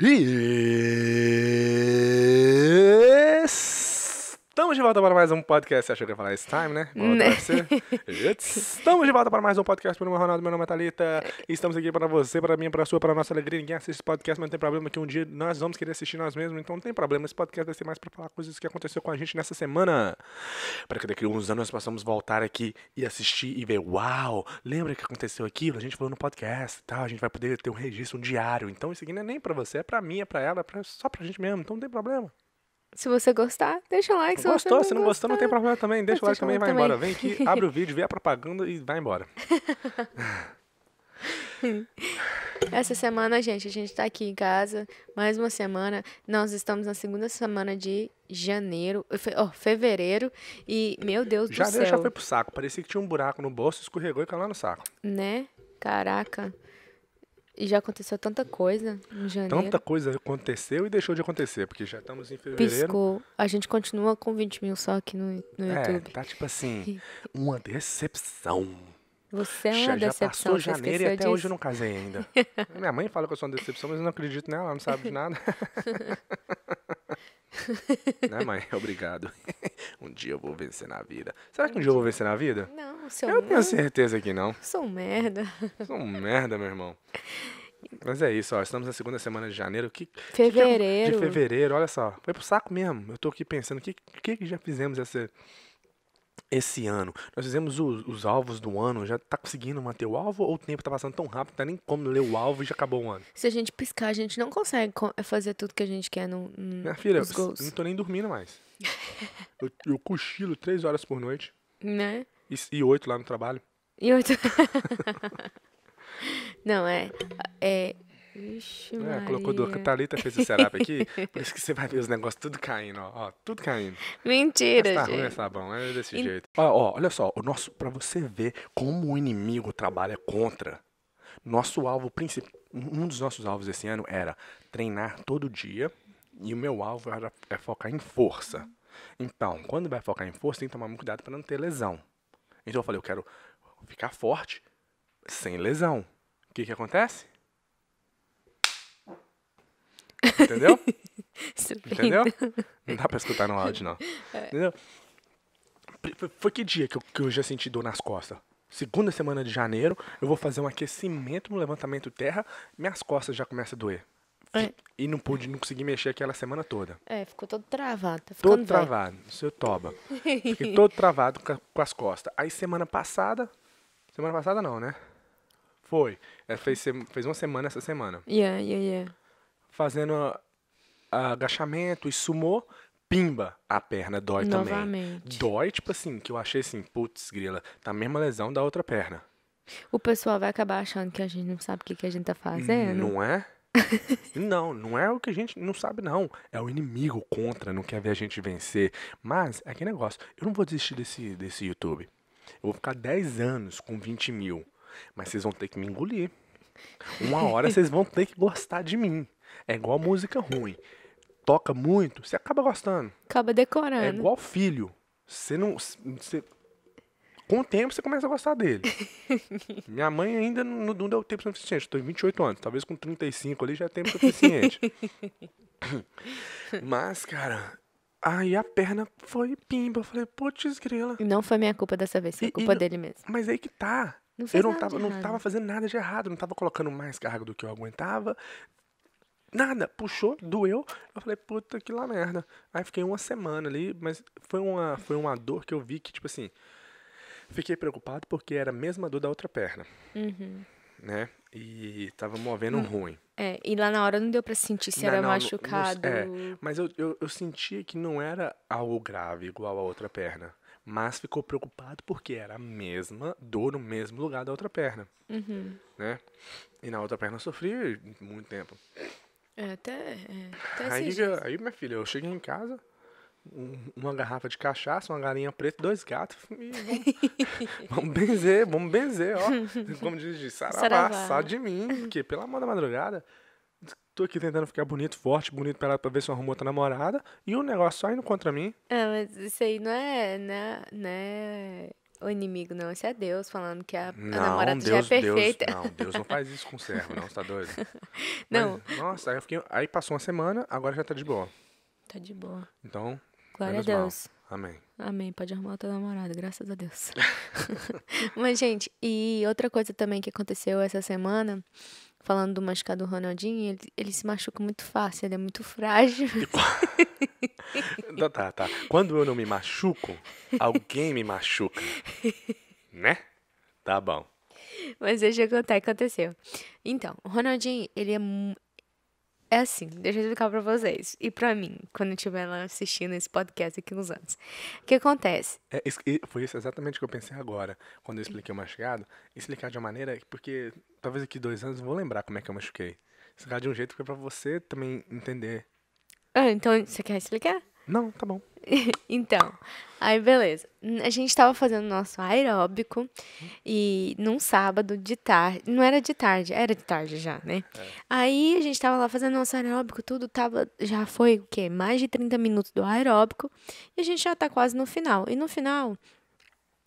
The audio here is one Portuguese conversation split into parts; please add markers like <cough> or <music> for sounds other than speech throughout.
E estamos de volta para mais um podcast. Você achou que ia falar esse time, né? Né. Estamos de volta para mais um podcast. Meu nome é Ronaldo, meu nome é Thalita. Estamos aqui para você, para mim, para a sua, para a nossa alegria. Ninguém assiste esse podcast, mas não tem problema que um dia nós vamos querer assistir nós mesmos. Então não tem problema. Esse podcast vai ser mais para falar coisas que aconteceu com a gente nessa semana. Para que daqui a uns anos nós possamos voltar aqui e assistir e ver, uau, lembra que aconteceu aquilo? A gente falou no podcast e tal. A gente vai poder ter um registro, um diário. Então isso aqui não é nem para você, é para mim, é para ela, é pra, só pra gente mesmo. Então não tem problema. Se você gostar, deixa o like. Se Gostou? você Se não gostou, não tem problema também. Deixa o like também e vai like embora. também. Vem aqui, <laughs> abre o vídeo, vê a propaganda e vai embora. <laughs> Essa semana, gente, a gente tá aqui em casa. Mais uma semana. Nós estamos na segunda semana de janeiro. fe- ó, fevereiro. E, meu Deus Já, do céu. já foi pro saco. Parecia que tinha um buraco no bolso, escorregou e caiu lá no saco. Né? Caraca. E já aconteceu tanta coisa em janeiro. Tanta coisa aconteceu e deixou de acontecer, porque já estamos em fevereiro. Piscou. A gente continua com 20 mil só aqui no, no É, YouTube. tá tipo assim, <laughs> uma decepção. Você é já, uma já decepção. passou você janeiro e até hoje eu disso? não casei ainda. <laughs> Minha mãe fala que eu sou uma decepção, mas eu não acredito nela, ela não sabe de nada. <laughs> <laughs> né, mãe? <laughs> Obrigado. <laughs> um dia eu vou vencer na vida. Será que um dia eu vou vencer na vida? Não, seu Eu tenho certeza que não. sou um merda. Sou um merda, meu irmão. Mas é isso, ó. Estamos na segunda semana de janeiro. Que, que que é- Fevereiro. de fevereiro, olha só. Foi pro saco mesmo. Eu tô aqui pensando, o que, que, já fizemos esse, esse ano? Nós fizemos os, os alvos do ano. Já tá conseguindo manter o alvo ou o tempo tá passando tão rápido, não tá nem como ler o alvo e já acabou o ano? Se a gente piscar, a gente não consegue co- fazer tudo que a gente quer no, no, Minha filha, nos eu gols. não tô nem dormindo mais. <laughs> Eu, eu cochilo três horas por noite Né? e, e oito lá no trabalho. E outro... <laughs> não, é... É... Ixi, É, colocou do Maria. Thalita fez o setup aqui, <laughs> por isso que você vai ver os negócios tudo caindo, ó, ó tudo caindo. Mentira, Mas tá ruim, gente. tá bom, é desse E- jeito. Ó, ó, olha só, o nosso, para você ver como o inimigo trabalha contra. Nosso alvo principal, um dos nossos alvos esse ano era treinar todo dia e o meu alvo era é focar em força. Então, quando vai focar em força, tem que tomar muito cuidado para não ter lesão. Então eu falei, eu quero ficar forte sem lesão. O que que acontece? Entendeu? <laughs> Entendeu? Não dá pra escutar no áudio, não. Entendeu? Pri- foi- que dia que eu, que eu já senti dor nas costas? Segunda semana de janeiro, eu vou fazer um aquecimento no levantamento terra, minhas costas já começam a doer. É. E não pude, não consegui mexer aquela semana toda. É, ficou todo travado. Tá Todo velho. travado, seu toba. Fiquei todo travado com, as costas. Aí semana passada, semana passada não, né? Foi. É, fez, fez uma semana essa semana. Yeah, yeah, yeah. Fazendo agachamento e sumô, pimba, a perna dói também. Novamente. Dói, tipo assim, que eu achei assim, putz, grila, tá a mesma lesão da outra perna. O pessoal vai acabar achando que a gente não sabe o que, que a gente tá fazendo. Não é? <laughs> não, não é o que a gente não sabe, não. É o inimigo contra, não quer ver a gente vencer. Mas, é que negócio, eu não vou desistir desse, desse YouTube. Eu vou ficar 10 anos com 20 mil. Mas vocês vão ter que me engolir. Uma hora vocês vão ter que gostar de mim. É igual música ruim. Toca muito, você acaba gostando. Acaba É decorando. igual filho. Você não. Você, com o tempo você começa a gostar dele. <laughs> Minha mãe ainda não, não deu tempo suficiente. Estou em 28 anos. Talvez com 35 ali já é tempo suficiente. <laughs> Mas, cara. Aí a perna foi pimba. Eu falei, putz, grila. E Não foi minha culpa dessa vez, foi E- e culpa não- dele mesmo. Mas aí que tá. Não Eu não tava, não tava fazendo nada de errado. Não tava colocando mais carga do que eu aguentava. Nada. Puxou, doeu. Eu falei, puta que lá merda. Aí fiquei uma semana ali, mas foi uma, foi uma dor que eu vi que, tipo assim. Fiquei preocupado porque era a mesma dor da outra perna, Uhum. né? E tava movendo ruim. É, e lá na hora não deu pra sentir se Não, era não, machucado. é, Mas eu, eu, eu sentia que não era algo grave igual a outra perna. Mas ficou preocupado porque era a mesma dor no mesmo lugar da outra perna, Uhum. né? E na outra perna eu sofri muito tempo. É, até, é, até Aí, dias. aí, minha filha, eu cheguei em casa, um- uma garrafa de cachaça, uma galinha preta, dois gatos. E vamos, <laughs> vamos benzer, vamos benzer, ó. Como diz, de saravá, Saravá. só de mim. Porque, pelo amor da madrugada, tô aqui tentando ficar bonito, forte, bonito pra, ela, pra ver se eu arrumo outra namorada. E o negócio só indo contra mim. Ah, mas isso aí não é, né, né o inimigo, não. Esse é Deus falando que a, a Não, namorada Deus, já é perfeita. Deus, não, Deus não faz isso com o servo, não, você tá doido? <laughs> Não. Mas, nossa, aí fiquei, aí passou uma semana, agora já tá de boa. Tá de boa. Então, Glória a mal. Deus. Amém. Amém. Pode arrumar outra namorada, graças a Deus. <laughs> Mas, gente, e outra coisa também que aconteceu essa semana, falando do machucado do Ronaldinho, ele, ele se machuca muito fácil, ele é muito frágil. <laughs> Então, tá, tá. Quando eu não me machuco, alguém me machuca. Né? Tá bom. Mas deixa eu contar o que aconteceu. Então, o Ronaldinho, ele é. É assim, deixa eu explicar pra vocês. E pra mim, quando eu estiver lá assistindo esse podcast aqui uns anos. O que acontece? É, foi isso exatamente o que eu pensei agora, quando eu expliquei o machucado. Explicar de uma maneira, porque talvez daqui dois anos eu vou lembrar como é que eu machuquei. Explicar de um jeito que é pra você também entender. Ah, então, você quer explicar? Não, tá bom. <laughs> Então, aí beleza. A gente tava fazendo nosso aeróbico e num sábado de tarde, não era de tarde, era de tarde já, né? Aí a gente tava lá fazendo nosso aeróbico, tudo tava, já foi o quê? Mais de 30 minutos do aeróbico e a gente já tá quase no final. E no final,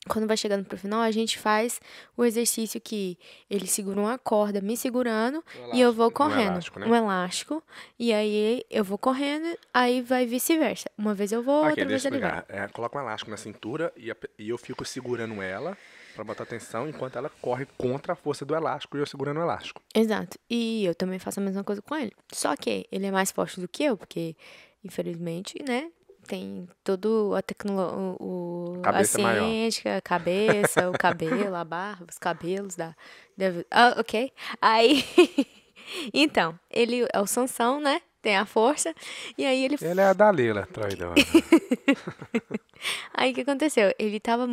quando vai chegando pro final, a gente faz o exercício que ele segura uma corda me segurando e eu vou Um correndo. elástico, né? Um elástico. E aí eu vou correndo, aí vai vice-versa. Uma vez eu vou, outra Ok, vez ele vai. É, coloca um elástico na cintura e, a e eu fico segurando ela pra botar atenção enquanto ela corre contra a força do elástico e eu segurando o elástico. Exato. E eu também faço a mesma coisa com ele. Só que ele é mais forte do que eu, porque, infelizmente, né? Tem todo a tecnologia, o, a maior. ciência, a cabeça, o cabelo, a barba, os cabelos da. da- Ah, ok. Aí. <laughs> então, ele é o Sansão, né? Tem a força. E aí ele. Ele é a Dalila, traidora. <laughs> Aí o que aconteceu? Ele tava.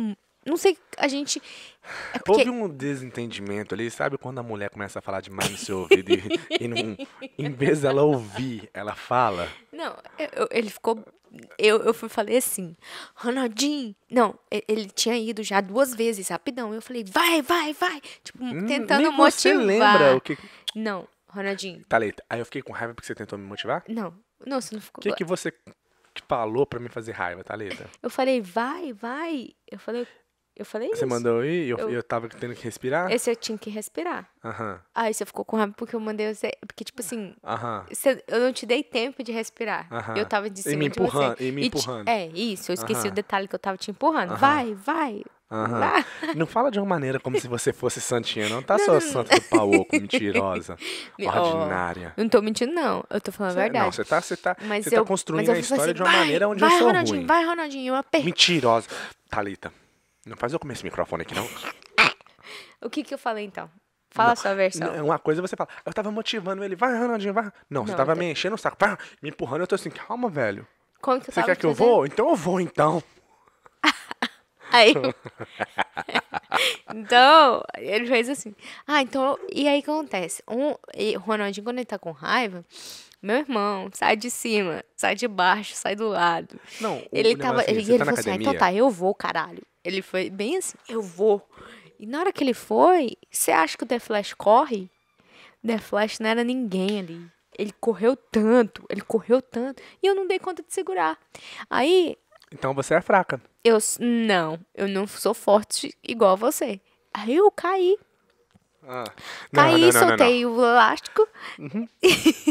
Não sei, a gente. É porque. Houve um desentendimento ali, sabe quando a mulher começa a falar demais no seu ouvido e, e não, em vez dela ouvir, ela fala? Não, eu- eu- ele ficou. Eu, eu fui falei assim, Ronaldinho. Não, ele tinha ido já duas vezes, rapidão. Eu falei, vai, vai, vai. Tipo, Hum, tentando Nem motivar. você lembra o que... Não, Ronaldinho, Thalita, aí eu fiquei com raiva porque você tentou me motivar? não. Não, você não O ficou. que, que você que falou pra me fazer raiva, Thalita? Eu falei, vai, vai. Eu falei, eu falei Você isso. mandou ir e eu, Eu- eu tava tendo que respirar? Esse eu tinha que respirar. Aham, Aí você ficou com raiva porque eu mandei você. Porque, tipo assim, aham. você- eu não te dei tempo de respirar. Aham. Eu tava de E cima me de empurrando, você. e me te- empurrando. é, isso. Eu esqueci o detalhe que eu tava te empurrando. Vai, vai. Aham. vai. Não fala de uma maneira como se você fosse santinha, não tá só santa do pau oco, mentirosa, <laughs> ordinária. Eu não tô mentindo, não. Eu tô falando a verdade. Não, você tá, você tá, Mas você eu, tá construindo a fui história assim, de uma vai, maneira onde vai, eu sou Ronaldinho, ruim. Vai, Ronaldinho, eu apertei. Mentirosa. Thalita, não faz eu comer esse microfone aqui, não. <laughs> O que que eu falei, então? Fala a sua versão. Não, Uma coisa é você fala, eu tava motivando ele, vai, Ronaldinho, vai. Não, você Não, tava então- me enchendo o saco, vai, me empurrando, eu tô assim, calma, velho. Como que Você quer que eu vou? Então eu vou, então. <laughs> Aí. <laughs> então, ele fez assim. Ah, então. E aí o que acontece? Um, e o Ronaldinho, quando ele tá com raiva, meu irmão, sai de cima, sai de baixo, sai do lado. Não, o Ele negócio tava. é assim, ele você ele tá falou assim: ah, então academia? tá, eu vou, caralho. Ele foi bem assim: eu vou. E na hora que ele foi, você acha que o The Flash corre? The Flash não era ninguém ali. Ele correu tanto, ele correu tanto. E eu não dei conta de segurar. Aí Então você é fraca. eu, não, eu não sou forte igual você. Aí eu caí. Ah. caí, soltei o elástico.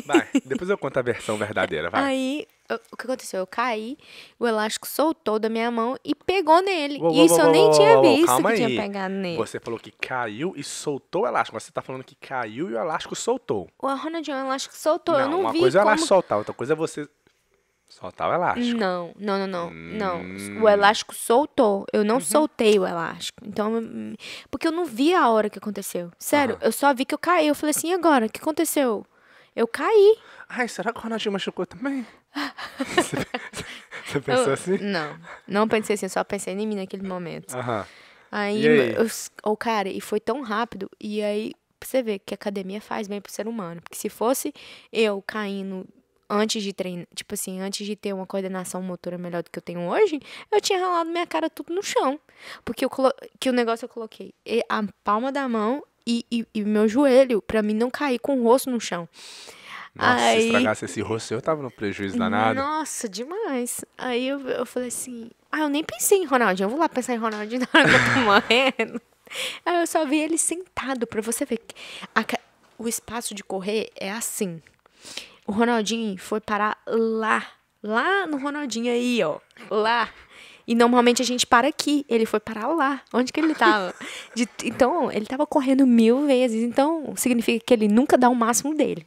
Vai, depois eu conto a versão verdadeira, vai. Aí, o que aconteceu? Eu caí, o elástico soltou da minha mão e pegou nele. Uou, E uou, isso uou, eu nem tinha visto que tinha aí. pegado nele. Você falou que caiu e soltou o elástico. Você tá falando que caiu e o elástico soltou. O Ronaldinho, o elástico soltou. eu não uma vi coisa é o como... elástico soltar, outra coisa é você soltar o elástico. Não, não, não, não. Não. Hum. O elástico soltou. Eu não soltei o elástico. Então, hum, porque eu não vi a hora que aconteceu. Sério, Aham. eu só vi que eu caí. Eu falei assim, e agora? O que aconteceu? Eu caí. Ai, será que o Ronaldinho machucou também? <laughs> você, <laughs> você pensou Eu- assim? Não, não pensei assim, só pensei em mim naquele momento. Aham. Aí, E aí? eu, oh, cara, e foi tão rápido. E aí, pra você ver que a academia faz bem pro ser humano. Porque se fosse eu caindo antes de treinar, tipo assim, antes de ter uma coordenação motora melhor do que eu tenho hoje, eu tinha ralado minha cara tudo no chão. Porque eu colo... que o negócio eu coloquei a palma da mão e, e, e meu joelho, pra mim não cair com o rosto no chão. Nossa, Aí- se estragasse esse rosto, eu tava no prejuízo danado. Nossa, demais. Aí eu, eu falei assim, Ah, eu nem pensei em Ronaldinho. Eu vou lá pensar em Ronaldinho na hora que eu tô <laughs> morrendo. Aí eu só vi ele sentado pra você ver. que a o espaço de correr é assim. O Ronaldinho foi parar lá. Lá no Ronaldinho aí, ó. Lá. E normalmente a gente para aqui. Ele foi parar lá. Onde que ele tava? <laughs> De- então, ele tava correndo mil vezes. Então, significa que ele nunca dá o máximo dele.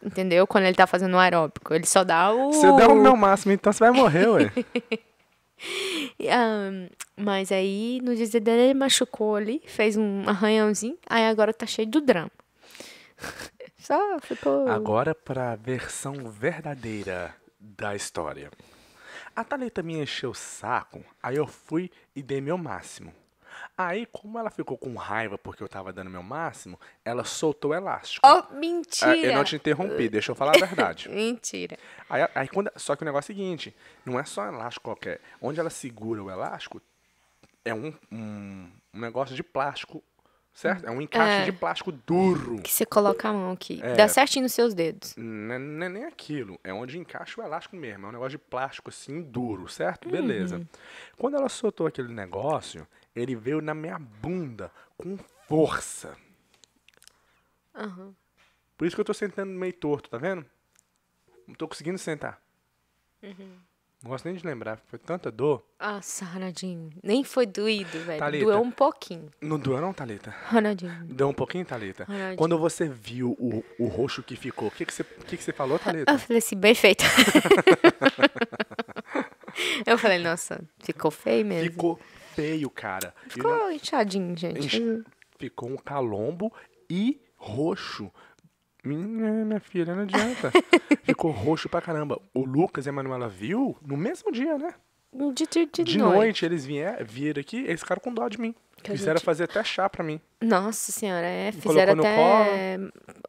Entendeu? Quando ele tá fazendo o aeróbico. Ele só dá o. Você deu o meu máximo, então você vai morrer, ué. <laughs> Ahn, mas aí, no dia dele, ele machucou ali, fez um arranhãozinho, aí agora tá cheio do drama. Só ficou. Agora para a versão verdadeira da história. A Thalita me encheu o saco, aí eu fui e dei meu máximo. Aí, como ela ficou com raiva porque eu tava dando meu máximo, ela soltou o elástico. Oh, Ah, mentira! eu não te interrompi, deixa eu falar a verdade. <laughs> Mentira. Aí, aí quando, só que o negócio é o seguinte, não é só um elástico qualquer. Onde ela segura o elástico, é um, um, um negócio de plástico, certo? É um encaixe É. de plástico duro. Que você coloca a mão aqui. É. Dá certinho nos seus dedos. Não é, não é nem aquilo, é onde encaixa o elástico mesmo. É um negócio de plástico assim, duro, certo? Beleza. Quando ela soltou aquele negócio, ele veio na minha bunda com força. Aham. Por isso que eu tô sentando meio torto, tá vendo? Não tô conseguindo sentar. Não gosto nem de lembrar, foi tanta dor. Nossa, Ronaldinho. Nem foi doído, velho. Thalita. Doeu um pouquinho. Não doeu não, Thalita? Ronaldinho. Deu um pouquinho, Thalita? Ronaldinho. Quando você viu o, o roxo que ficou, o que, que, você, que, que você falou, Thalita? Eu falei assim, bem feito. <laughs> eu falei, nossa, ficou feio mesmo. Ficou feio, cara. E não- Ficou inchadinho, gente. Enche- Ficou um calombo e roxo. Minha, minha filha, não adianta. <laughs> Ficou roxo pra caramba. O Lucas e a Manuela viu no mesmo dia, né? De, de, de, De noite. noite, eles vieram, viram aqui, eles ficaram com dó de mim. Que Fizeram gente- fazer até chá pra mim. Nossa senhora, é. Fizeram até.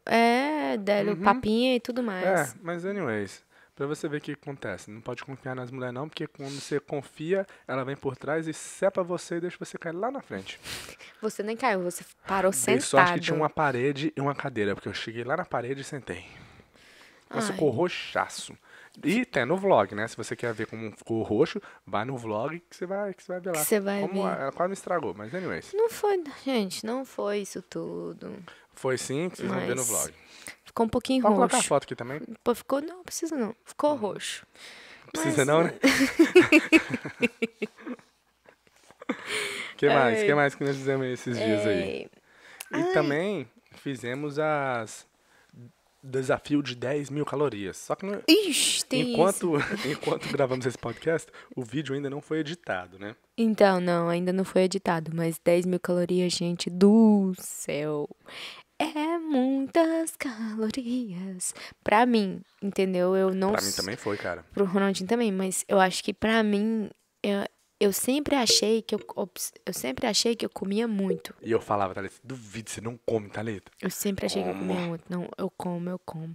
É, deram papinha e tudo mais. É, mas anyways, pra você ver o que acontece. Não pode confiar nas mulheres não, porque quando você confia, ela vem por trás e sepa você e deixa você cair lá na frente. Você nem caiu, você parou Dei sentado. sorte que tinha uma parede e uma cadeira, porque eu cheguei lá na parede e sentei. Mas ficou roxaço. E tem no vlog, né? Se você quer ver como ficou roxo, vai no vlog que você vai, que você vai ver lá. Você vai como ver. Ela quase me estragou, mas anyways. Não foi, gente, não foi isso tudo. Foi sim que vocês vão ver no Mas vlog. Ficou um pouquinho Pode colocar a roxo. foto aqui também? Pô, ficou, não, precisa não. Ficou roxo. Precisa Mas- não, né? <laughs> que mais? que Ai. mais que nós fizemos esses dias aí? É, E também fizemos as desafio de 10 mil calorias. Só que não- Ixi, tem isso. enquanto, <laughs> enquanto gravamos esse podcast, o vídeo ainda não foi editado, né? Então, não, ainda não foi editado, mas 10 mil calorias, gente do céu. É muitas calorias. Pra mim, entendeu? Eu não Pra mim também foi, cara. pro Ronaldinho também, mas eu acho que pra mim, eu, eu sempre achei que eu, eu sempre achei que eu comia muito. E eu falava, Thalita, duvido, você não come, Thalita. Eu sempre achei que eu Como? comia muito. Não, eu como, eu como.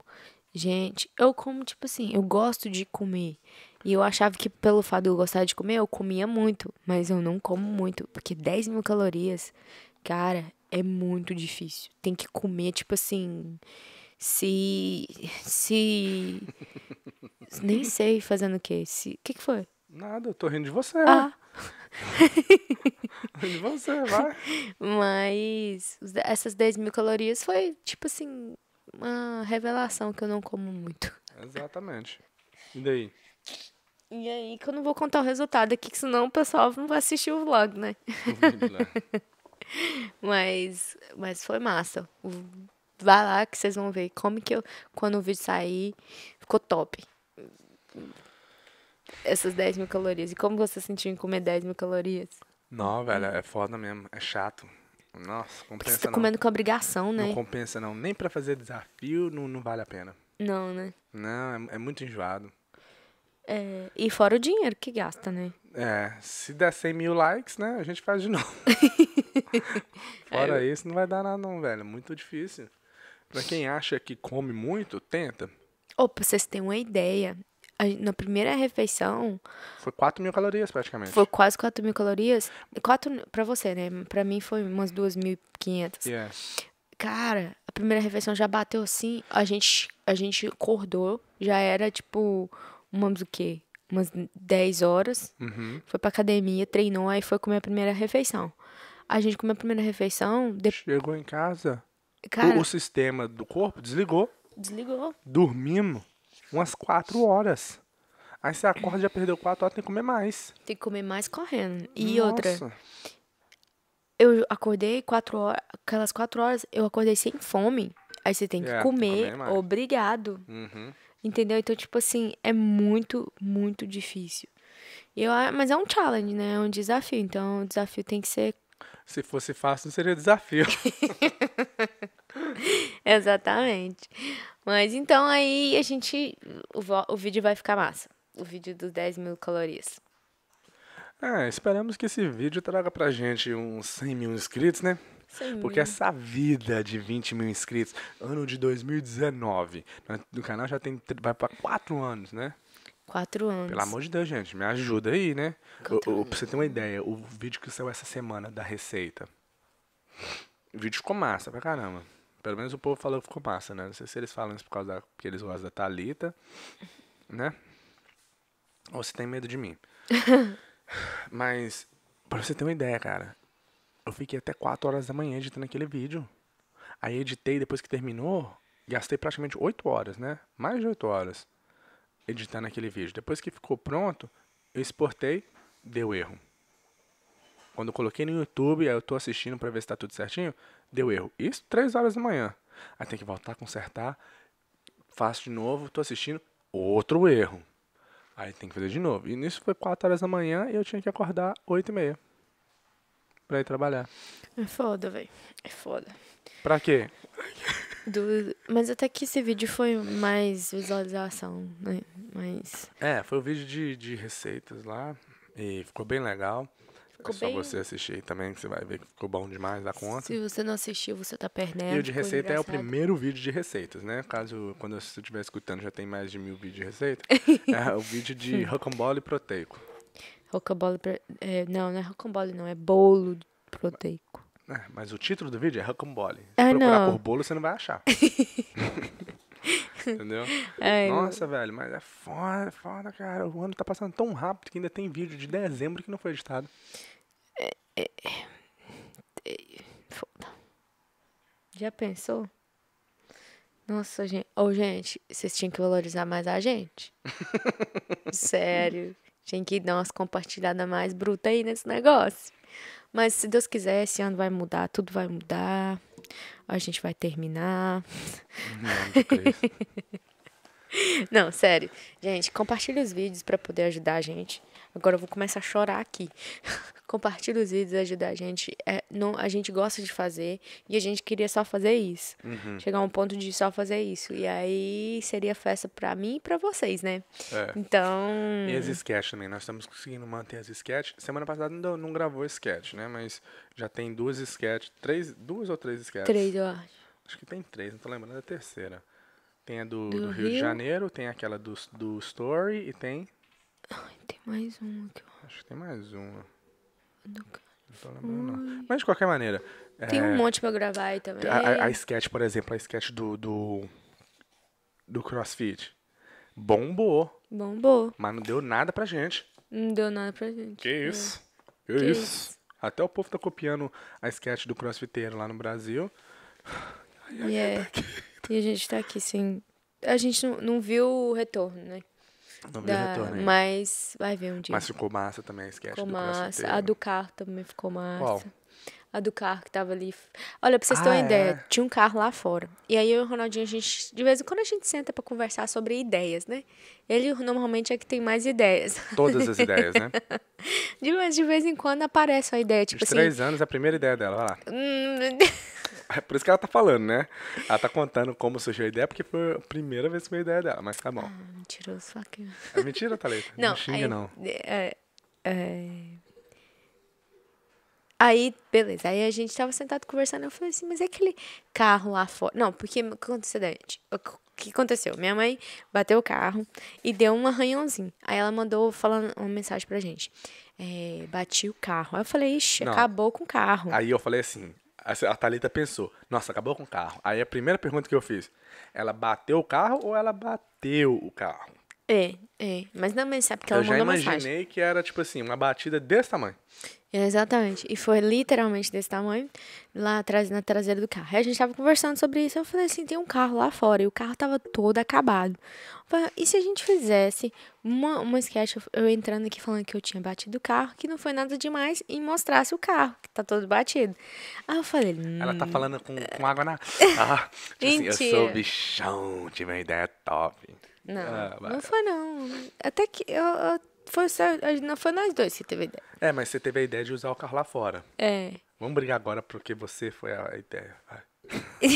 Gente, eu como, tipo assim, eu gosto de comer. E eu achava que pelo fato de eu gostar de comer, eu comia muito. Mas eu não como muito. Porque 10 mil calorias, cara, é muito difícil. Tem que comer, tipo assim. Se. Se. <laughs> Nem sei fazendo o quê. Se. O que, que foi? Nada, eu tô rindo de você. Ah, <laughs> Rindo de você, vai. mas essas 10 mil calorias foi, tipo assim, uma revelação que eu não como muito. Exatamente. E daí? E aí que eu não vou contar o resultado aqui, que senão o pessoal não vai assistir o vlog, né? O vídeo lá. <laughs> Mas, mas foi massa. Vai lá que vocês vão ver como que eu, quando o vídeo sair, ficou top. Essas 10 mil calorias. E como você sentiu em comer 10 mil calorias? Não, velho, é foda mesmo. É chato. Nossa, Porque você compensa tá não. comendo com obrigação, Não né? compensa não. Nem pra fazer desafio não, não vale a pena. Não, né? Não, é, é muito enjoado. É, e fora o dinheiro que gasta, né? É, se der 100 mil likes, né, a gente faz de novo. <laughs> <laughs> Fora isso, não vai dar nada não, velho. É muito difícil. Pra quem acha que come muito, tenta. Ô, pra vocês terem uma ideia, a- na primeira refeição, Foi 4 mil calorias praticamente. foi quase 4 mil calorias. 4 pra você, né? Pra mim foi umas 2.500. Yeah. Cara, a primeira refeição já bateu assim, a gente, a gente acordou, já era tipo, vamos o quê? umas 10 horas. Uhum. Foi pra academia, treinou, aí foi comer a primeira refeição. A gente comeu a primeira refeição, de... Chegou em casa, o- cara, o, sistema do corpo desligou. desligou. Dormimos umas quatro horas. Aí você acorda já perdeu quatro horas, tem que comer mais. Tem que comer mais correndo. E outra, Nossa. eu acordei quatro horas, aquelas quatro horas, eu acordei sem fome. Aí você tem que É, comer, comer obrigado. Uhum. Entendeu? Então, tipo assim, é muito, muito difícil. Eu, a- mas é um challenge, né? É um desafio. Então, o desafio tem que ser. Se fosse fácil, não seria desafio. <laughs> Exatamente. Mas então aí a gente. O, o vídeo vai ficar massa. O vídeo dos 10 mil calorias. É, esperamos que esse vídeo traga pra gente uns 100 mil inscritos, né? Porque essa vida de 20 mil inscritos, ano de 2019, né, no canal já tem, vai pra 4 anos, né? Quatro anos. Pelo amor de Deus, gente, me ajuda aí, né? Quatro O, o, pra você ter uma ideia, o vídeo que saiu essa semana da receita, o vídeo ficou massa pra caramba. Pelo menos o povo falou que ficou massa, né? Não sei se eles falam isso por causa da, porque eles gostam da Thalita, né? Ou se tem medo de mim. <laughs> Mas, pra você ter uma ideia, cara, eu fiquei até 4 horas da manhã editando aquele vídeo. Aí editei depois que terminou, gastei praticamente 8 horas, né? Mais de 8 horas editando aquele vídeo. Depois que ficou pronto, eu exportei, deu erro. Quando eu coloquei no YouTube, aí eu tô assistindo pra ver se tá tudo certinho, deu erro. Isso 3 horas da manhã. Aí tem que voltar, consertar, faço de novo, tô assistindo, outro erro. Aí tem que fazer de novo. E nisso foi 4 horas da manhã e eu tinha que acordar 8 e meia. Pra ir trabalhar. É foda, velho. É foda. Pra quê? Do- Mas até que esse vídeo foi mais visualização, né? Mas. É, foi o vídeo de, de receitas lá. E ficou bem legal. Ficou é só bem- você assistir aí também, que você vai ver que ficou bom demais da conta. Se você não assistiu, você tá perdendo. E o de receita é o engraçado. primeiro vídeo de receitas, né? Caso, quando você estiver escutando, já tem mais de mil vídeos de receita. <laughs> é o vídeo de <laughs> rocambole proteico. Rocambole. É, não, não é rocambole, não. É bolo proteico. É, mas o título do vídeo é rocambole. Se Ah, procurar não. por bolo, você não vai achar. <laughs> Entendeu? Ai, Nossa, velho, mas é foda, é foda, cara. O ano tá passando tão rápido que ainda tem vídeo de dezembro que não foi editado. Foda. Já pensou? Nossa, gente. Ô, gente, vocês tinham que valorizar mais a gente. <laughs> Sério. Tinha que dar umas compartilhadas mais brutas aí nesse negócio. Mas se Deus quiser, esse ano vai mudar, tudo vai mudar. A gente vai terminar. Não, não <laughs> sério. Gente, compartilha os vídeos pra poder ajudar a gente. Agora eu vou começar a chorar aqui. <laughs> compartilha os vídeos, ajuda a gente. É, não, a gente gosta de fazer e a gente queria só fazer isso. Uhum. Chegar a um ponto de só fazer isso. E aí seria festa pra mim e pra vocês, né? É. Então. E as sketches também, nós estamos conseguindo manter as sketches. Semana passada não, não gravou sketch, né? Mas já tem duas sketches, três, duas ou três sketches? Três, eu acho. Acho que tem três, não tô lembrando da terceira. Tem a do, Do do Rio, de Rio. Janeiro, tem aquela do, do Story e tem. Ai, tem mais uma que eu Acho que tem mais uma. ando- Não tô lembrando, não. Mas de qualquer maneira. Tem é, um monte pra gravar aí também. a, a, a sketch, por exemplo, a sketch do, do. do CrossFit. Bombou, Bombou. mas não deu nada pra gente. Não deu nada pra gente. Que isso? Que, Que isso? isso? Até o povo tá copiando a sketch do crossfiteiro lá no Brasil. E, é, e a gente tá aqui sem. A gente não, não viu o retorno, né? Não Da- retorno ainda. mas vai ver um dia. Mas ficou massa também a sketch ficou do massa. A do carro também ficou massa. Qual? A do carro que tava ali. Olha, pra vocês terem Ah, uma ideia, é? tinha um carro lá fora. E aí eu e o Ronaldinho, a gente. De vez em quando a gente senta pra conversar sobre ideias, né? Ele normalmente é que tem mais ideias. Todas as ideias, né? <laughs> De, mas de vez em quando aparece uma ideia, tipo De assim. três anos, a primeira ideia dela, vai lá. É por isso que ela tá falando, né? Ela tá contando como surgiu a ideia, porque foi a primeira vez que foi a ideia dela, mas tá bom. Mentiroso, fucking. É mentira, Thalita? Não, Não, xinga, aí, não. é- é- Aí, beleza. Aí a gente tava sentado conversando. Eu falei assim, mas é aquele carro lá fora. Não, porque o que aconteceu? O que aconteceu? Minha mãe bateu o carro e deu um arranhãozinho. Aí ela mandou falando uma mensagem pra gente. É, bati o carro. Aí eu falei, ixi, Não. acabou com o carro. Aí eu falei assim, a Thalita pensou, nossa, acabou com o carro. Aí a primeira pergunta que eu fiz, ela bateu o carro ou ela bateu o carro? É, É, mas não, mas sabe que ela eu já mandou mensagem. imaginei que era, tipo assim, uma batida desse tamanho. Exatamente. E foi literalmente desse tamanho, lá atrás, na traseira do carro. Aí a gente tava conversando sobre isso. Eu falei assim: tem um carro lá fora. E o carro tava todo acabado. Falei, e se a gente fizesse uma, uma sketch, eu entrando aqui falando que eu tinha batido o carro, que não foi nada demais, e mostrasse o carro, que tá todo batido. Aí eu falei: hum, Ela tá falando com, com água na. <laughs> Ah, tipo assim, eu sou bichão, tive uma ideia top. Não, Ah, não foi não. Até que eu, eu- foi não foi nós dois que teve ideia. É, mas você teve a ideia de usar o carro lá fora. É. Vamos brigar agora porque você foi a ideia. Vai. <laughs>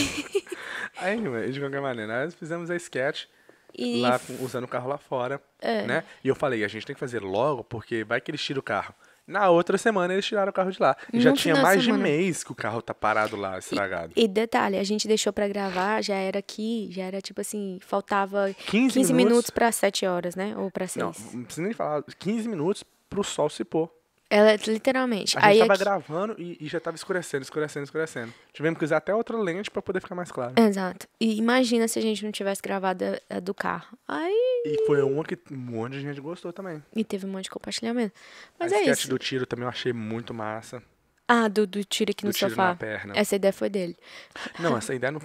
Aí, de qualquer maneira, nós fizemos a sketch E lá usando o carro lá fora, É. né? E eu falei, a gente tem que fazer logo porque vai que eles tiram o carro. Na outra semana eles tiraram o carro de lá. E já tinha mais de mês que o carro tá parado lá, estragado. E detalhe, a gente deixou pra gravar, já era aqui, já era tipo assim, faltava 15 15, minutos? minutos pra 7 horas, né? Ou pra 6. Não, não precisa nem falar. 15 minutos pro sol se pôr. Ela, literalmente. A gente Aí tava aqui- gravando e, e já tava escurecendo, escurecendo, escurecendo. Tivemos que usar até outra lente pra poder ficar mais claro. Exato. E imagina se a gente não tivesse gravado a, a do carro. Aí. E foi uma que um monte de gente gostou também. E teve um monte de compartilhamento. Mas a é sketch isso. do tiro também eu achei muito massa. Ah, do, do tiro aqui do no tiro sofá. na perna. Essa ideia foi dele. Não, essa ideia não.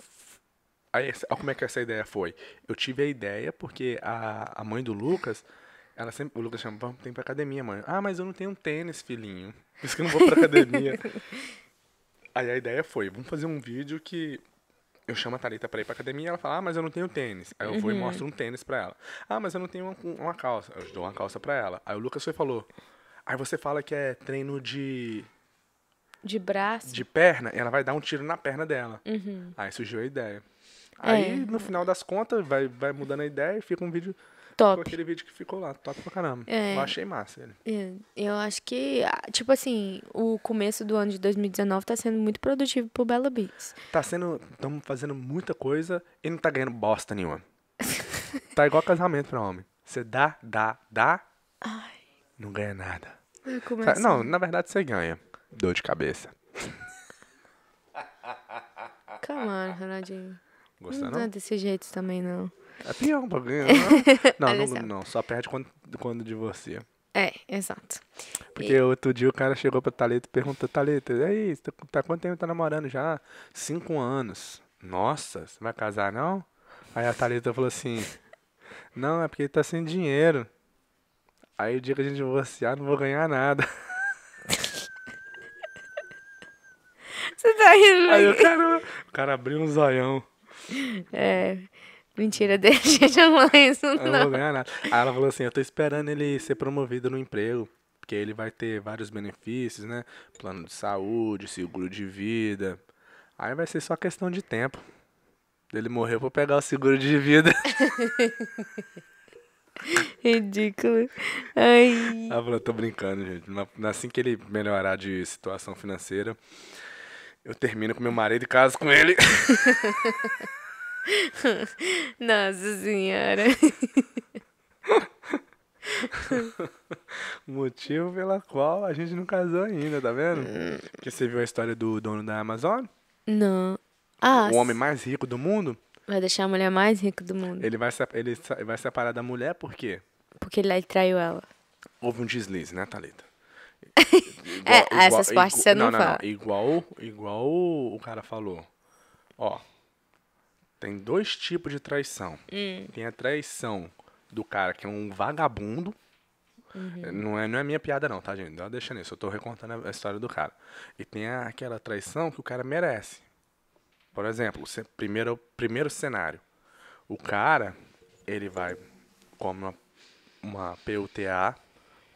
Aí, como é que essa ideia foi. Eu tive a ideia porque a, a mãe do Lucas, ela sempre. O Lucas chama, vamos, tem pra academia, mãe. Ah, mas eu não tenho tênis, filhinho. Por isso que eu não vou pra academia. <laughs> Aí a ideia foi, vamos fazer um vídeo que eu chamo a Thalita pra ir pra academia e ela fala, ah, mas eu não tenho tênis. Aí eu vou e mostro um tênis pra ela. Ah, mas eu não tenho uma, uma calça. Eu dou uma calça pra ela. Aí o Lucas foi e falou. Aí você fala que é treino de, De braço. de perna, e ela vai dar um tiro na perna dela. Uhum. Aí surgiu a ideia. Aí, É. no final das contas, vai, vai mudando a ideia e fica um vídeo Top. aquele vídeo que ficou lá, top pra caramba. É. Eu achei massa ele. É, Eu acho que, ah, tipo assim, o começo do ano de 2019 tá sendo muito produtivo pro Bella Beats. Tá sendo. Estamos fazendo muita coisa e não tá ganhando bosta nenhuma. <laughs> tá igual casamento pra homem. Você dá, dá, dá, Ai. não ganha nada. Começa... Não, na verdade você ganha. Dor de cabeça. Come on, Ronaldinho. Gostou Não é não? desse jeito também, não. É pior um pouquinho. <laughs> Não, Olha não, só. não, não, só perde quando, quando divorcia. É, exato. Porque outro dia o cara chegou pra Thalita e perguntou, Thalita, e aí, você tá, tá quanto tempo tá namorando já? Cinco anos. Nossa, você vai casar não? Aí a Thalita falou assim, não, é porque ele tá sem dinheiro. Aí o dia que a gente divorciar, não vou ganhar nada. <laughs> Você tá rindo? Aí né? o cara, o cara abriu um zoião. É. Mentira, <laughs> deixa de falar isso, Eu não não. vou ganhar nada. Aí ela falou assim, eu tô esperando ele ser promovido no emprego. Porque ele vai ter vários benefícios, né? Plano de saúde, seguro de vida. Aí vai ser só questão de tempo. Ele morreu eu pegar o seguro de vida. <laughs> Ridículo. Ai. Ela falou, tô brincando, gente. Assim que ele melhorar de situação financeira, eu termino com meu marido e caso com ele. <laughs> <laughs> Nossa senhora. <laughs> Motivo pela qual a gente não casou ainda, tá vendo? Porque você viu a história do dono da Amazon? Não. Ah, O homem mais rico do mundo? vai deixar a mulher mais rica do mundo. Ele vai, ele vai separar da mulher por quê? Porque ele traiu ela. Houve um deslize, né, Thalita? <laughs> É, essas partes você não não, fala. Não, igual, igual o cara falou. Ó, tem dois tipos de traição. Hum. Tem a traição do cara que é um vagabundo. Uhum. Não, é, não é minha piada não, tá, gente? Não deixa nisso, eu tô recontando a história do cara. E tem aquela traição que o cara merece. Por exemplo, se- primeiro, primeiro cenário. O cara, ele vai, come uma, uma PUTA,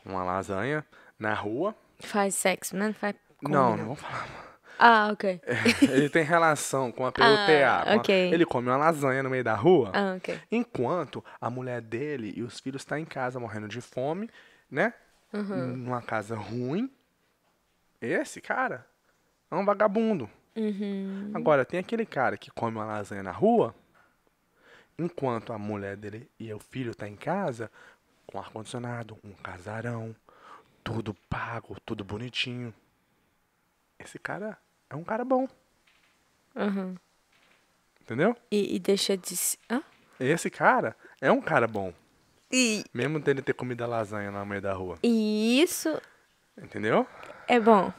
uma lasanha, na rua. Faz sexo, né? Não faz Não, não vou falar. Ah, ok. <laughs> Ele tem relação com a PUTA. Ah, ok. Ele come uma lasanha no meio da rua. Ah, ok. Enquanto a mulher dele e os filhos estão em casa morrendo de fome, né? Uhum. Numa casa ruim. Esse cara é um vagabundo. Uhum. Agora, tem aquele cara que come uma lasanha na rua, enquanto a mulher dele e o filho estão em casa, com ar-condicionado, um casarão, tudo pago, tudo bonitinho. Esse cara é um cara bom, Uhum. entendeu? E, e deixa de. Hã? Esse cara é um cara bom. E Mesmo tendo ter comido a lasanha no meio da rua. e isso Entendeu? é bom.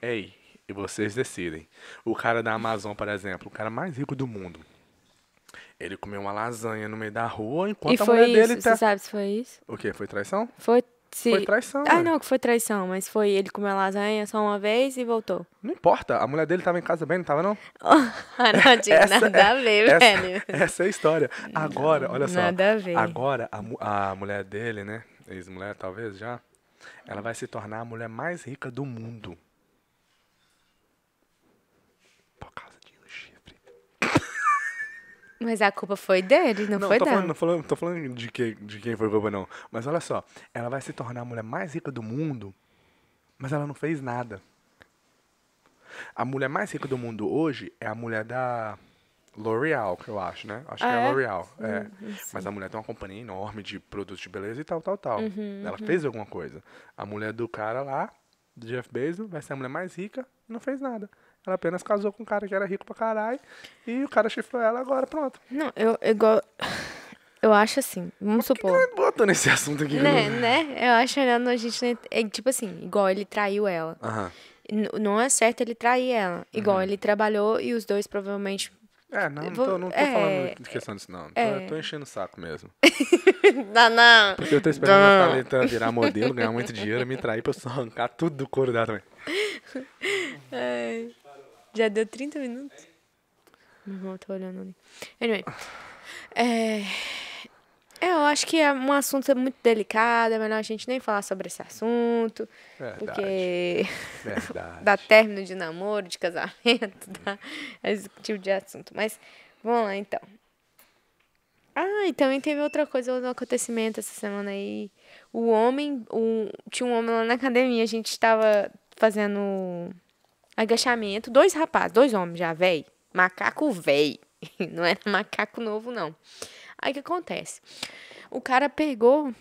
Ei, e vocês decidem. O cara da Amazon, por exemplo, o cara mais rico do mundo. Ele comeu uma lasanha no meio da rua enquanto e a mulher isso. dele tá. Você sabe se foi isso? O quê? Foi traição? Foi. Se... Foi traição. Ah, não, que foi traição, mas foi ele comeu a lasanha só uma vez e voltou. Não importa, a mulher dele tava em casa bem, não tava não? <laughs> Ronaldinho, <laughs> Essa nada é- a ver, essa, velho. <laughs> essa é a história. Agora, olha só. Nada a ver. Agora, a, a mulher dele, né? Ex-mulher, talvez já. Ela vai se tornar a mulher mais rica do mundo. Por causa de um chifre. Mas a culpa foi dele, não, Não, foi tô dela. falando, não falando, tô falando de, que, de quem foi culpa, não. Mas olha só, ela vai se tornar a mulher mais rica do mundo, mas ela não fez nada. A mulher mais rica do mundo hoje é a mulher da L'Oreal, que eu acho, né? Acho que Ah, é a é? L'Oreal. É. Mas a mulher tem uma companhia enorme de produtos de beleza e tal, tal, tal. Uhum, ela fez alguma coisa. A mulher do cara lá, do Jeff Bezos, vai ser a mulher mais rica e não fez nada. Ela apenas casou com um cara que era rico pra caralho e o cara chifrou ela agora, pronto. Não, eu igual. Eu acho assim, vamos supor. Não botou nesse assunto aqui. que Né, não- né? Eu acho olhando a gente. É, tipo assim, igual ele traiu ela. Aham. Não é certo ele trair ela. Igual Uhum. ele trabalhou e os dois provavelmente. É, não, não tô, não tô é, falando de questão disso, não. Tô, é. tô enchendo o saco mesmo. <laughs> Não, não. Porque eu tô esperando a Thalita virar modelo, ganhar muito dinheiro, me trair pra eu só arrancar tudo do couro dela também. Ai, <laughs> já deu 30 minutos? Meu irmão tá olhando ali. Anyway. É, eu acho que é um assunto muito delicado, é melhor a gente nem falar sobre esse assunto. Verdade. Porque Verdade. <laughs> dá término de namoro, de casamento, dá esse tipo de assunto. Mas vamos lá então. Ah, e também teve outra coisa, outro acontecimento essa semana aí. O homem, o, tinha um homem lá na academia, a gente estava fazendo agachamento, dois rapazes, dois homens já, véi. Macaco véi. <laughs> Não era macaco novo, não. Aí o que acontece? O cara pegou,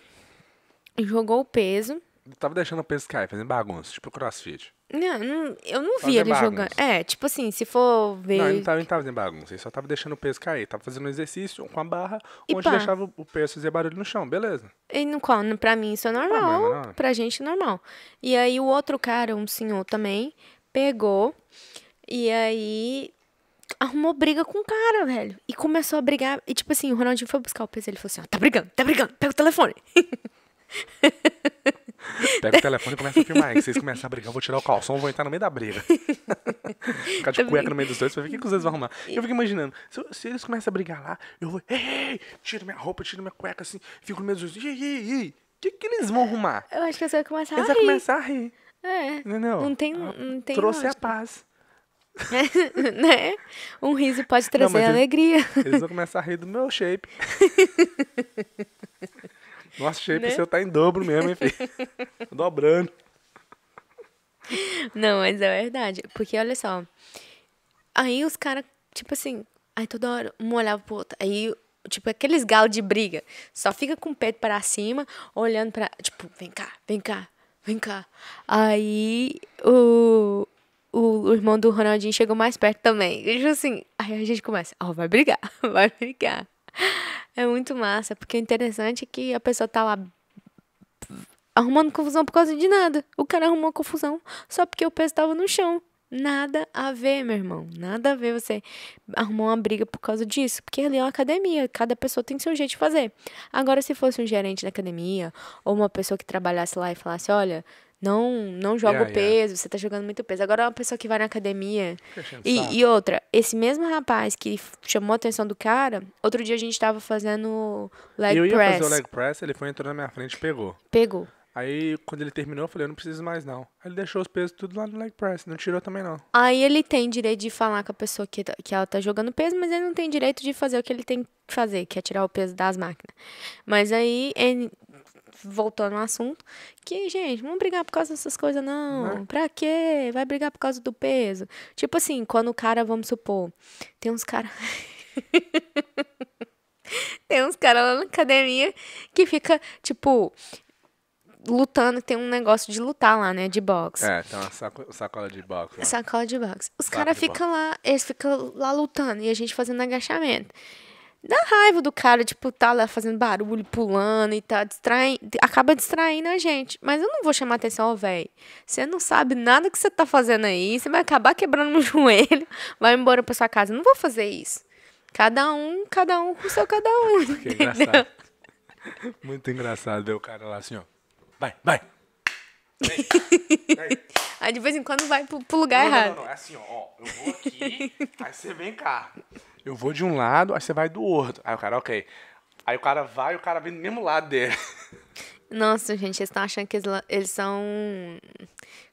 jogou o peso, Tava deixando o peso cair, fazendo bagunça, tipo crossfit. não, não- eu não vi ele jogando. É, tipo assim, se for ver. Não, ele não tava, ele não tava fazendo bagunça, ele só tava deixando o peso cair. Tava fazendo um exercício com a barra, E onde pá. deixava o- peso fazer barulho no chão, beleza. E no qual, pra mim isso é normal, Problema, não. pra gente é normal. E aí o outro cara, um senhor também, pegou e aí arrumou briga com o cara, velho. E começou a brigar. E tipo assim, o Ronaldinho foi buscar o peso, ele falou assim, ó, tá brigando, tá brigando, pega o telefone. <laughs> Pega o telefone e começa a filmar. Que vocês começarem a brigar, eu vou tirar o calção, vou entrar no meio da briga. <laughs> Ficar de cueca no meio dos dois pra ver o que, que os dois vão arrumar. Eu fico imaginando, se, se eles começam a brigar lá, eu vou, ei, ei, tira minha roupa, tira minha cueca assim, fico no meio dos dois, ei, ei, ei, o que, que eles vão arrumar? Eu acho que você vai começar Eles a vão rir. começar a rir, É. entendeu? Não tem, Ah, não tem Trouxe a lógica. paz. <laughs> né? Um riso pode trazer ele- alegria. Eles vão começar a rir do meu shape. <laughs> Nosso shape Né? seu tá em dobro mesmo, hein, filho? <laughs> Dobrando. Não, mas é verdade. Porque olha só. Aí os caras, tipo assim, aí toda hora um olhava pro outro. Aí, tipo, aqueles galos de briga. Só fica com o peito para cima, olhando pra. Tipo, vem cá, vem cá, vem cá. Aí o. O, irmão do Ronaldinho chegou mais perto também. E, assim, aí a gente começa, ó, vai brigar, <laughs> vai brigar. É muito massa, porque o interessante é que a pessoa tá lá arrumando confusão por causa de nada. O cara arrumou confusão só porque o peso tava no chão. Nada a ver, meu irmão. Nada a ver você arrumar uma briga por causa disso. Porque ali é uma academia. Cada pessoa tem seu jeito de fazer. Agora, se fosse um gerente da academia, ou uma pessoa que trabalhasse lá e falasse, olha, não, não joga Yeah, o peso, você tá jogando muito peso. Agora, uma pessoa que vai na academia. E, e outra, esse mesmo rapaz que chamou a atenção do cara, outro dia a gente tava fazendo leg eu ia press. fazer o leg press, ele foi, entrou na minha frente e pegou. Pegou. Aí, quando ele terminou, eu falei, eu não preciso mais, não. Aí ele deixou os pesos tudo lá no leg press, não tirou também, não. Aí ele tem direito de falar com a pessoa que, tá- que ela tá jogando peso, mas ele não tem direito de fazer o que ele tem que fazer, que é tirar o peso das máquinas. Mas aí, ele- voltando ao assunto, que, gente, vamos brigar por causa dessas coisas, não. Né? Pra quê? Vai brigar por causa do peso. Tipo assim, quando o cara, vamos supor, tem uns caras. <laughs> tem uns caras lá na academia que fica, tipo, lutando, tem um negócio de lutar lá, né? De boxe. É, tem uma saco- sacola de boxe lá. Sacola de boxe. Os caras ficam lá, eles ficam lá lutando e a gente fazendo agachamento. Dá raiva do cara, tipo, tá lá fazendo barulho, pulando e tá distraindo, acaba distraindo a gente. Mas eu não vou chamar atenção, ó, velho. Você não sabe nada que você tá fazendo aí, você vai acabar quebrando no <laughs> joelho, vai embora pra sua casa. Eu não vou fazer isso. Cada um, cada um com o seu cada um. <laughs> Que engraçado. Muito engraçado ver o cara lá assim, ó. Vai, vai. Vem, vem. Aí de vez em quando vai pro, pro lugar Não, não, errado. não, não. É assim, ó. ó, Eu vou aqui, <laughs> aí você vem cá. Eu vou de um lado, aí você vai do outro. Aí o cara, ok. Aí o cara vai e o cara vem do mesmo lado dele. Nossa, gente, eles estão achando que eles, eles são.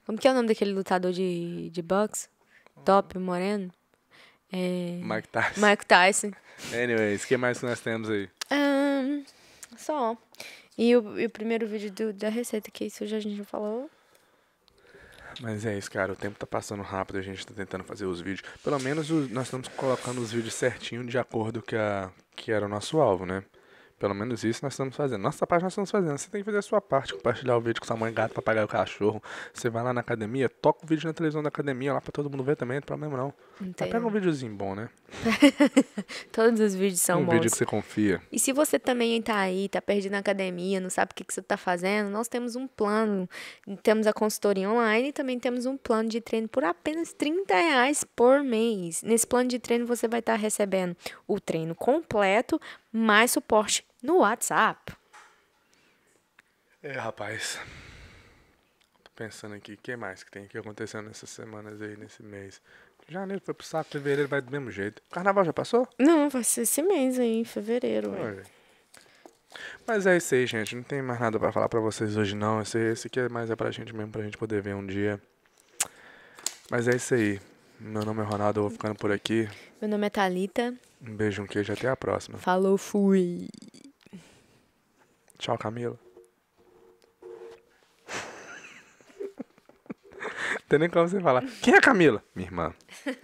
Como que é o nome daquele lutador de, de boxe? Top, moreno? É. Mike Tyson. Mike Tyson. Anyways, o que mais que nós temos aí? Ahn, só. E o, e o primeiro vídeo do- da receita, que isso já a gente falou. Mas é isso, cara. O tempo tá passando rápido. A gente tá tentando fazer os vídeos. Pelo menos o- nós estamos colocando os vídeos certinho de acordo que, a, que era o nosso alvo, né? Pelo menos isso nós estamos fazendo. Nossa parte nós estamos fazendo. Você tem que fazer a sua parte. Compartilhar o vídeo com sua mãe, gato, papagaio, cachorro. Você vai lá na academia, toca o vídeo na televisão da academia lá pra todo mundo ver também. Não tem problema não. Mas pega um videozinho bom, né? <laughs> Todos os vídeos são um bons. vídeo que você confia. E se você também tá aí, tá perdido na academia, não sabe o que, que você tá fazendo, nós temos um plano. Temos a consultoria online e também temos um plano de treino por apenas 30 reais por mês. Nesse plano de treino você vai estar recebendo o treino completo, mais suporte no WhatsApp. É, rapaz. Tô pensando aqui, o que mais que tem aqui acontecendo nessas semanas aí, nesse mês? Janeiro foi pro saco, fevereiro vai do mesmo jeito. Carnaval já passou? Não, vai ser esse mês aí, em fevereiro. Olha. Mas é isso aí, gente. Não tem mais nada pra falar pra vocês hoje, não. Esse, esse aqui é mais é pra gente mesmo, pra gente poder ver um dia. Mas é isso aí. Meu nome é Ronaldo, eu vou ficando por aqui. Meu nome é Thalita. Um beijo, um queijo, até a próxima. Falou, fui. Tchau, Camila. <laughs> Tem nem como você falar. Quem é a Camila? Minha irmã. <laughs>